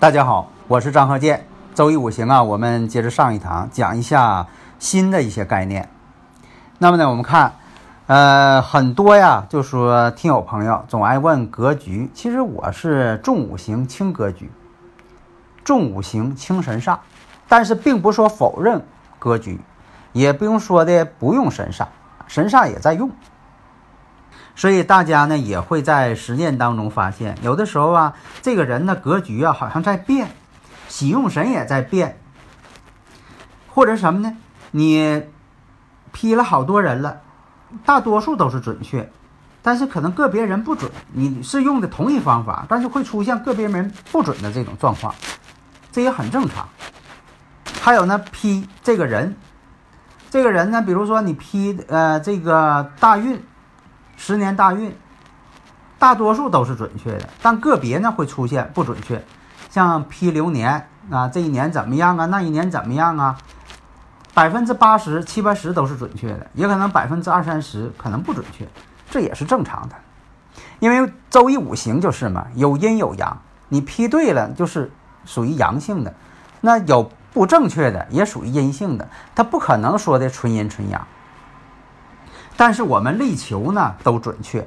大家好，我是张鹤剑。周易五行啊，我们接着上一堂讲一下新的一些概念。那么呢，我们看，呃，很多呀，就说听友朋友总爱问格局。其实我是重五行轻格局，重五行轻神煞，但是并不说否认格局，也不用说的不用神煞，神煞也在用。所以大家呢也会在实践当中发现，有的时候啊，这个人的格局啊好像在变，喜用神也在变，或者什么呢？你批了好多人了，大多数都是准确，但是可能个别人不准。你是用的同一方法，但是会出现个别人不准的这种状况，这也很正常。还有呢，批这个人，这个人呢，比如说你批呃这个大运。十年大运，大多数都是准确的，但个别呢会出现不准确。像批流年啊，这一年怎么样啊？那一年怎么样啊？百分之八十七八十都是准确的，也可能百分之二三十可能不准确，这也是正常的。因为周易五行就是嘛，有阴有阳，你批对了就是属于阳性的，那有不正确的也属于阴性的，它不可能说的纯阴纯阳。但是我们力求呢都准确，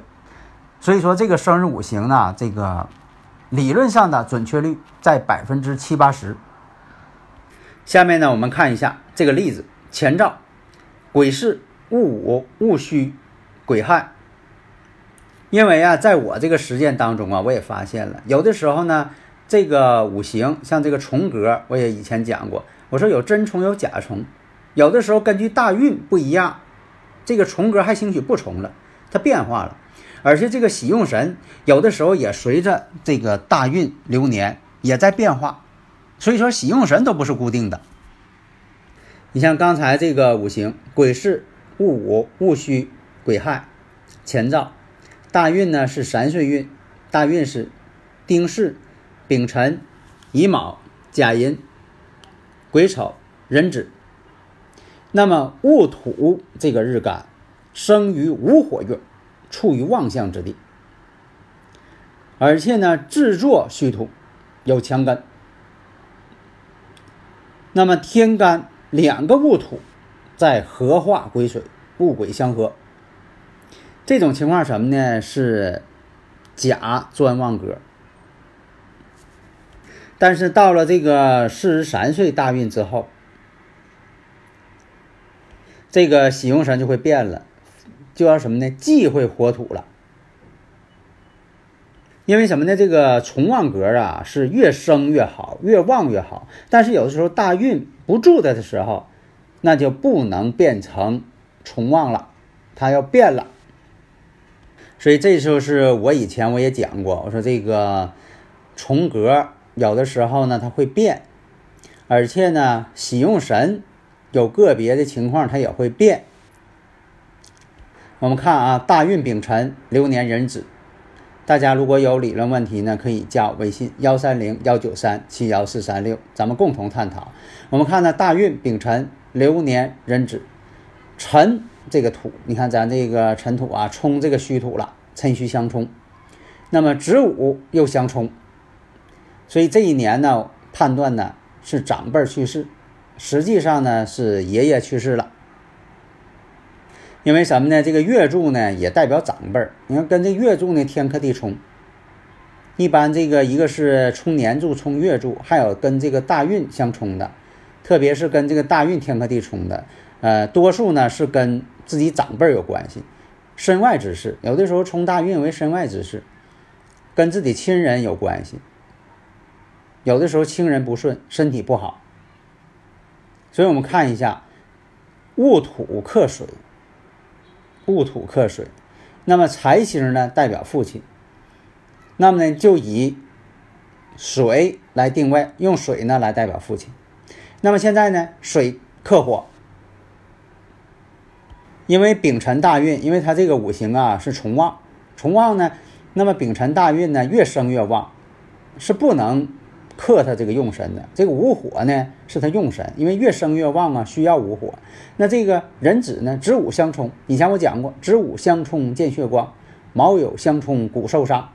所以说这个生日五行呢，这个理论上的准确率在百分之七八十。下面呢，我们看一下这个例子：前兆，癸巳、戊午、戊戌、癸亥。因为啊，在我这个实践当中啊，我也发现了，有的时候呢，这个五行像这个重格，我也以前讲过，我说有真重有假重，有的时候根据大运不一样。这个重格还兴许不重了，它变化了，而且这个喜用神有的时候也随着这个大运流年也在变化，所以说喜用神都不是固定的。你像刚才这个五行，癸巳、戊午、戊戌、癸亥、前兆，大运呢是三岁运，大运是丁巳、丙辰、乙卯、甲寅、癸丑、壬子。那么戊土这个日干生于午火月，处于旺相之地，而且呢制作戌土有强根。那么天干两个戊土在合化癸水，戊癸相合，这种情况什么呢？是甲专旺格。但是到了这个四十三岁大运之后。这个喜用神就会变了，就要什么呢？忌讳火土了。因为什么呢？这个重旺格啊，是越生越好，越旺越好。但是有的时候大运不住的的时候，那就不能变成重旺了，它要变了。所以这时候是我以前我也讲过，我说这个重格有的时候呢它会变，而且呢喜用神。有个别的情况，它也会变。我们看啊，大运丙辰流年壬子，大家如果有理论问题呢，可以加我微信幺三零幺九三七幺四三六，咱们共同探讨。我们看呢，大运丙辰流年壬子，辰这个土，你看咱这个辰土啊，冲这个戌土了，辰戌相冲，那么子午又相冲，所以这一年呢，判断呢是长辈去世。实际上呢是爷爷去世了，因为什么呢？这个月柱呢也代表长辈儿，你看跟这月柱呢天克地冲，一般这个一个是冲年柱冲月柱，还有跟这个大运相冲的，特别是跟这个大运天克地冲的，呃，多数呢是跟自己长辈儿有关系，身外之事，有的时候冲大运为身外之事，跟自己亲人有关系。有的时候亲人不顺，身体不好。所以我们看一下，戊土克水，戊土克水，那么财星呢代表父亲，那么呢就以水来定位，用水呢来代表父亲。那么现在呢，水克火，因为丙辰大运，因为它这个五行啊是重旺，重旺呢，那么丙辰大运呢越生越旺，是不能克它这个用神的。这个五火呢是它用神，因为越生越旺啊，需要五火。那这个壬子呢，子午相冲，以前我讲过，子午相冲见血光，卯酉相冲骨受伤。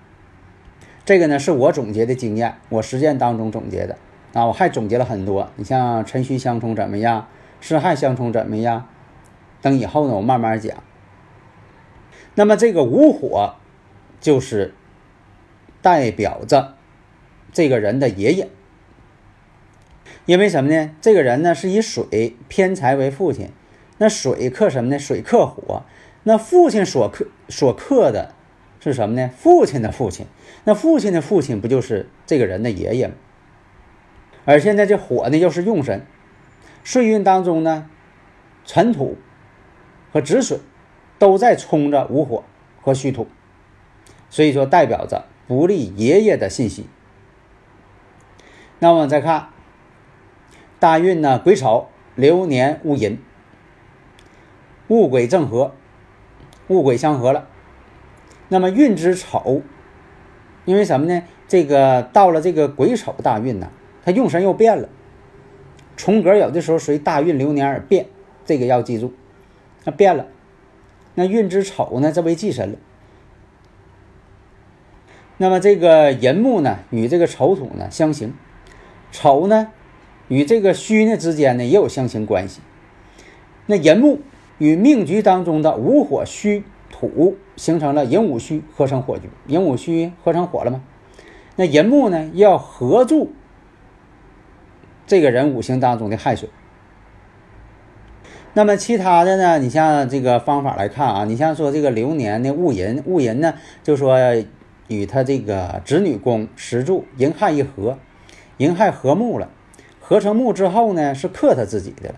这个呢是我总结的经验，我实践当中总结的。啊，我还总结了很多。你像辰戌相冲怎么样？巳亥相冲怎么样？等以后呢，我慢慢讲。那么这个五火，就是代表着这个人的爷爷。因为什么呢？这个人呢是以水偏财为父亲，那水克什么呢？水克火，那父亲所克所克的是什么呢？父亲的父亲，那父亲的父亲不就是这个人的爷爷吗？而现在这火呢，又是用神，岁运当中呢，辰土和子水都在冲着午火和戌土，所以说代表着不利爷爷的信息。那我们再看大运呢，癸丑流年戊寅，戊癸正合，戊癸相合了。那么运之丑，因为什么呢？这个到了这个癸丑大运呢。他用神又变了，重格有的时候随大运流年而变，这个要记住。那变了，那运之丑呢，这为忌神了。那么这个寅木呢，与这个丑土呢相刑，丑呢与这个戌呢之间呢也有相刑关系。那寅木与命局当中的午火戌土形成了寅午戌合成火局，寅午戌合成火了吗？那寅木呢要合住。这个人五行当中的亥水，那么其他的呢？你像这个方法来看啊，你像说这个流年的戊寅，戊寅呢，就说与他这个子女宫石柱寅亥一合，寅亥合木了，合成木之后呢，是克他自己的了，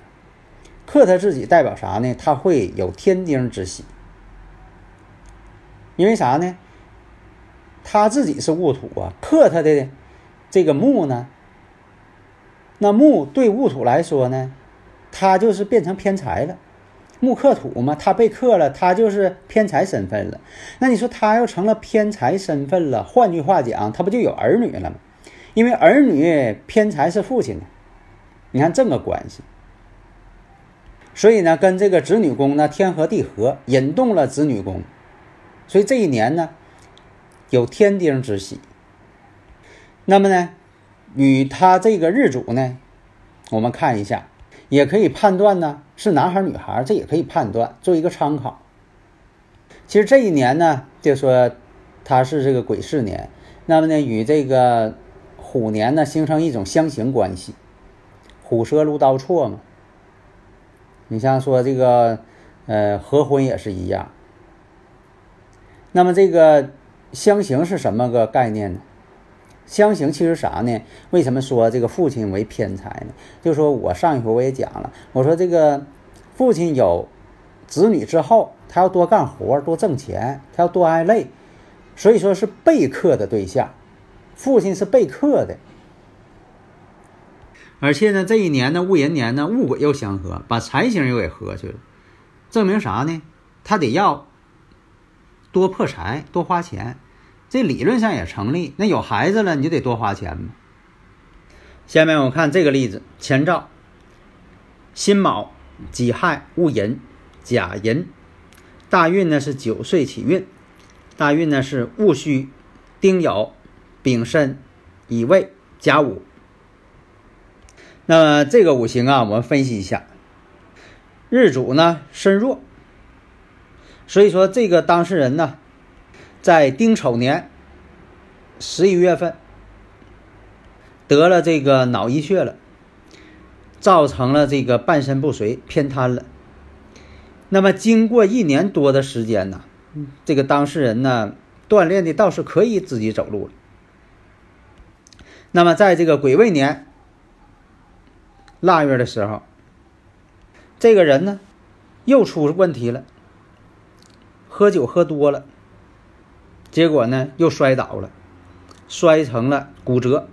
克他自己代表啥呢？他会有天丁之喜，因为啥呢？他自己是戊土啊，克他的这个木呢？那木对戊土来说呢，它就是变成偏财了。木克土嘛，它被克了，它就是偏财身份了。那你说他要成了偏财身份了，换句话讲，他不就有儿女了吗？因为儿女偏财是父亲的，你看这个关系。所以呢，跟这个子女宫呢天合地合，引动了子女宫，所以这一年呢有天丁之喜。那么呢？与他这个日主呢，我们看一下，也可以判断呢是男孩女孩，这也可以判断做一个参考。其实这一年呢，就说他是这个癸巳年，那么呢与这个虎年呢形成一种相形关系，虎蛇如刀错嘛。你像说这个呃合婚也是一样。那么这个相刑是什么个概念呢？相刑其实啥呢？为什么说这个父亲为偏财呢？就说我上一回我也讲了，我说这个父亲有子女之后，他要多干活，多挣钱，他要多挨累，所以说是备克的对象。父亲是备课的，而且呢，这一年呢，戊寅年呢，戊癸又相合，把财星又给合去了，证明啥呢？他得要多破财，多花钱。这理论上也成立。那有孩子了，你就得多花钱嘛。下面我看这个例子：前兆辛卯、己亥、戊寅、甲寅。大运呢是九岁起运，大运呢是戊戌、丁酉、丙申、乙未、甲午。那么这个五行啊，我们分析一下，日主呢身弱，所以说这个当事人呢。在丁丑年十一月份得了这个脑溢血了，造成了这个半身不遂、偏瘫了。那么经过一年多的时间呢，这个当事人呢锻炼的倒是可以自己走路了。那么在这个癸未年腊月的时候，这个人呢又出问题了，喝酒喝多了，结果呢又摔倒了，摔成了骨折，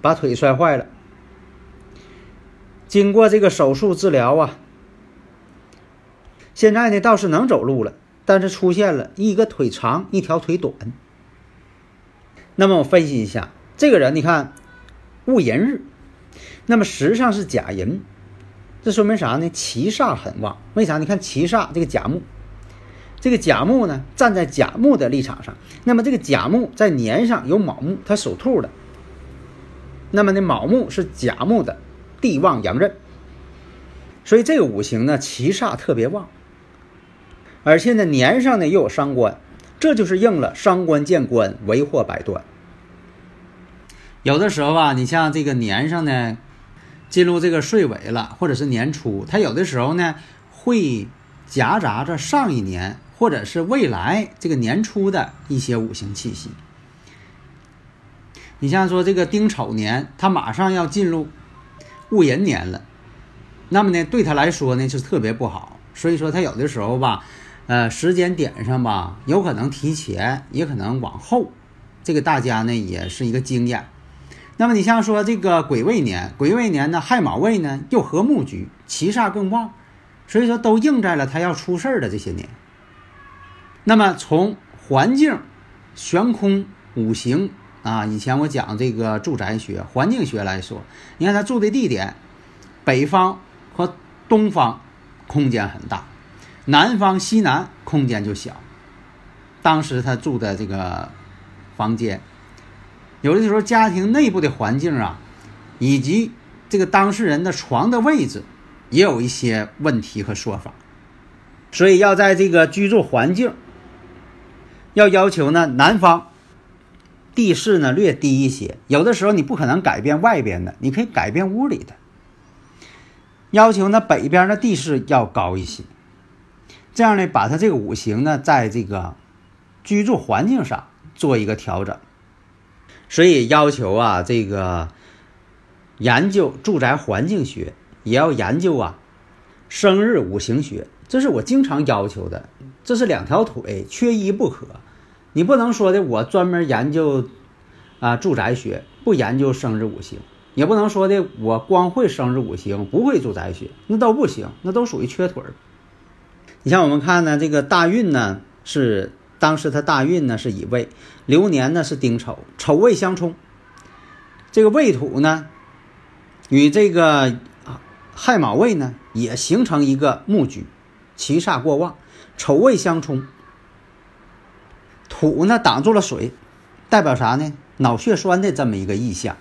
把腿摔坏了。经过这个手术治疗啊，现在呢倒是能走路了，但是出现了一个腿长，一条腿短。那么我分析一下，这个人你看，戊寅日，那么实际上是甲寅，这说明啥呢？七煞很旺。为啥？你看七煞这个甲木，这个甲木呢站在甲木的立场上，那么这个甲木在年上有卯木，它属兔的，那么呢卯木是甲木的地旺阳刃，所以这个五行呢七煞特别旺，而且呢年上呢又有伤官。这就是应了“伤官见官，为祸百端”。有的时候吧，你像这个年上呢，进入这个岁尾了，或者是年初，它有的时候呢会夹杂着上一年或者是未来这个年初的一些五行气息。你像说这个丁丑年，它马上要进入戊寅年了，那么呢，对他来说呢是特别不好。所以说，他有的时候吧。呃，时间点上吧，有可能提前，也可能往后，这个大家呢也是一个经验。那么你像说这个癸未年，癸未年呢亥卯未呢又合木局，七煞更旺，所以说都应在了他要出事儿的这些年。那么从环境、悬空、五行啊，以前我讲这个住宅学、环境学来说，你看他住的地点，北方和东方空间很大。南方西南空间就小，当时他住的这个房间，有的时候家庭内部的环境啊，以及这个当事人的床的位置，也有一些问题和说法，所以要在这个居住环境，要要求呢南方地势呢略低一些，有的时候你不可能改变外边的，你可以改变屋里的，要求呢北边的地势要高一些。这样呢，把它这个五行呢，在这个居住环境上做一个调整，所以要求啊，这个研究住宅环境学，也要研究啊生日五行学，这是我经常要求的。这是两条腿，缺一不可。你不能说的我专门研究啊住宅学，不研究生日五行；也不能说的我光会生日五行，不会住宅学，那都不行，那都属于缺腿儿。你像我们看呢，这个大运呢是当时他大运呢是乙未，流年呢是丁丑，丑未相冲。这个未土呢与这个亥卯未呢也形成一个木局，七煞过旺，丑未相冲。土呢挡住了水，代表啥呢？脑血栓的这么一个意象。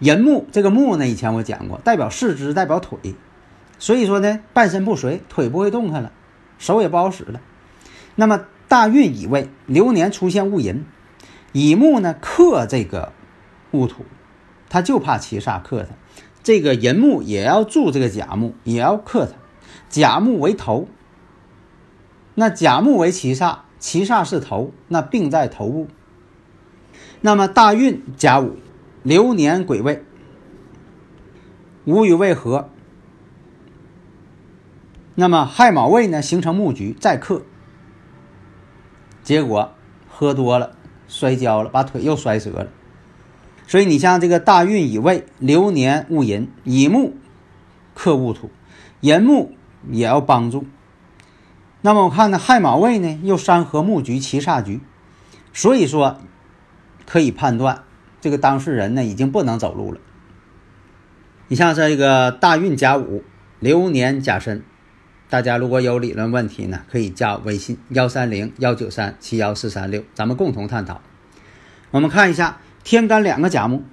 寅木这个木呢，以前我讲过，代表四肢，代表腿。所以说呢，半身不遂，腿不会动弹了，手也不好使了。那么大运乙未，流年出现戊寅，乙木呢克这个戊土，他就怕七煞克他。这个寅木也要助这个甲木，也要克他。甲木为头，那甲木为七煞，七煞是头，那病在头部。那么大运甲午，流年癸未，午与未合。那么亥卯未呢，形成木局再克，结果喝多了摔跤了，把腿又摔折了。所以你像这个大运乙未，流年戊寅，乙木克戊土，寅木也要帮助。那么我看呢，亥卯未呢又山河木局七煞局，所以说可以判断这个当事人呢已经不能走路了。你像这个大运甲午，流年甲申。大家如果有理论问题呢，可以加微信幺三零幺九三七幺四三六，咱们共同探讨。我们看一下天干两个甲木，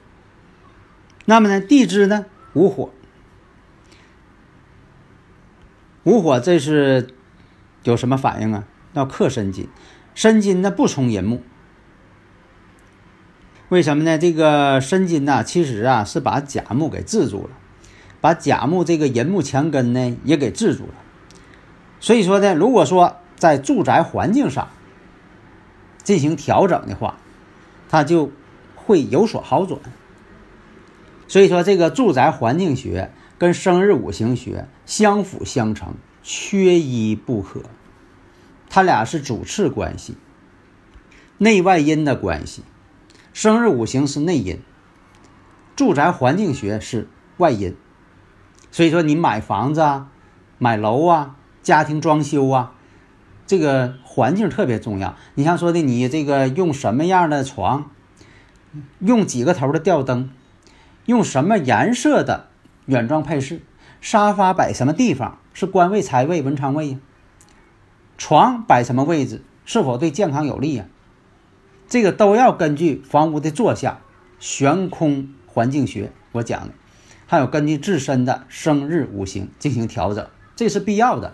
那么呢地支呢无火，无火这是有什么反应啊？要克申金，申金呢不冲寅木，为什么呢？这个申金呢其实啊是把甲木给制住了，把甲木这个寅木强根呢也给制住了。所以说呢，如果说在住宅环境上进行调整的话，它就会有所好转。所以说，这个住宅环境学跟生日五行学相辅相成，缺一不可。它俩是主次关系，内外因的关系。生日五行是内因，住宅环境学是外因。所以说，你买房子啊、买楼啊、家庭装修啊，这个环境特别重要。你像说的，你这个用什么样的床，用几个头的吊灯。用什么颜色的软装配饰？沙发摆什么地方？是官位、财位、文昌位呀？床摆什么位置？是否对健康有利呀？这个都要根据房屋的坐向、悬空环境学我讲的，还有根据自身的生日五行进行调整，这是必要的，